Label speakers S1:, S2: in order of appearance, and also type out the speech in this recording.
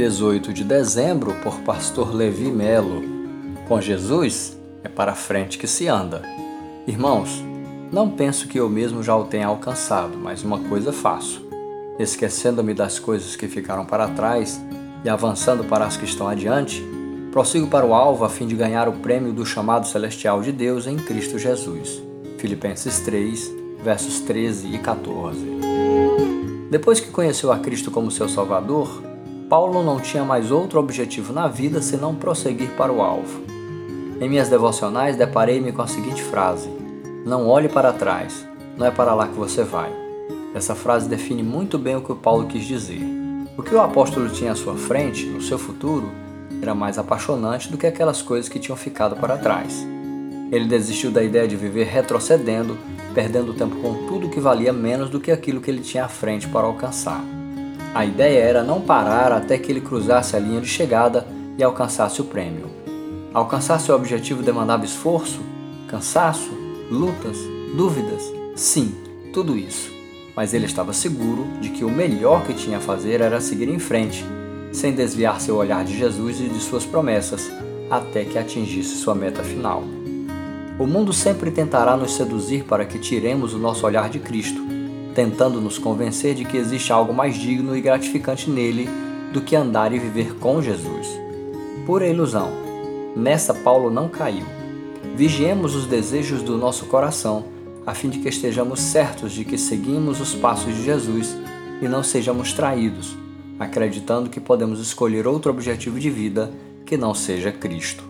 S1: 18 de dezembro, por Pastor Levi Melo. Com Jesus é para frente que se anda. Irmãos, não penso que eu mesmo já o tenha alcançado, mas uma coisa faço: esquecendo-me das coisas que ficaram para trás e avançando para as que estão adiante, prossigo para o alvo a fim de ganhar o prêmio do chamado celestial de Deus em Cristo Jesus. Filipenses 3, versos 13 e 14. Depois que conheceu a Cristo como seu Salvador, Paulo não tinha mais outro objetivo na vida senão prosseguir para o alvo. Em minhas devocionais, deparei-me com a seguinte frase: Não olhe para trás, não é para lá que você vai. Essa frase define muito bem o que o Paulo quis dizer. O que o apóstolo tinha à sua frente, no seu futuro, era mais apaixonante do que aquelas coisas que tinham ficado para trás. Ele desistiu da ideia de viver retrocedendo, perdendo tempo com tudo que valia menos do que aquilo que ele tinha à frente para alcançar. A ideia era não parar até que ele cruzasse a linha de chegada e alcançasse o prêmio. Alcançar seu objetivo demandava esforço, cansaço, lutas, dúvidas, sim, tudo isso. Mas ele estava seguro de que o melhor que tinha a fazer era seguir em frente, sem desviar seu olhar de Jesus e de suas promessas, até que atingisse sua meta final. O mundo sempre tentará nos seduzir para que tiremos o nosso olhar de Cristo tentando nos convencer de que existe algo mais digno e gratificante nele do que andar e viver com Jesus. Pura ilusão. Nessa Paulo não caiu. Vigiemos os desejos do nosso coração, a fim de que estejamos certos de que seguimos os passos de Jesus e não sejamos traídos, acreditando que podemos escolher outro objetivo de vida que não seja Cristo.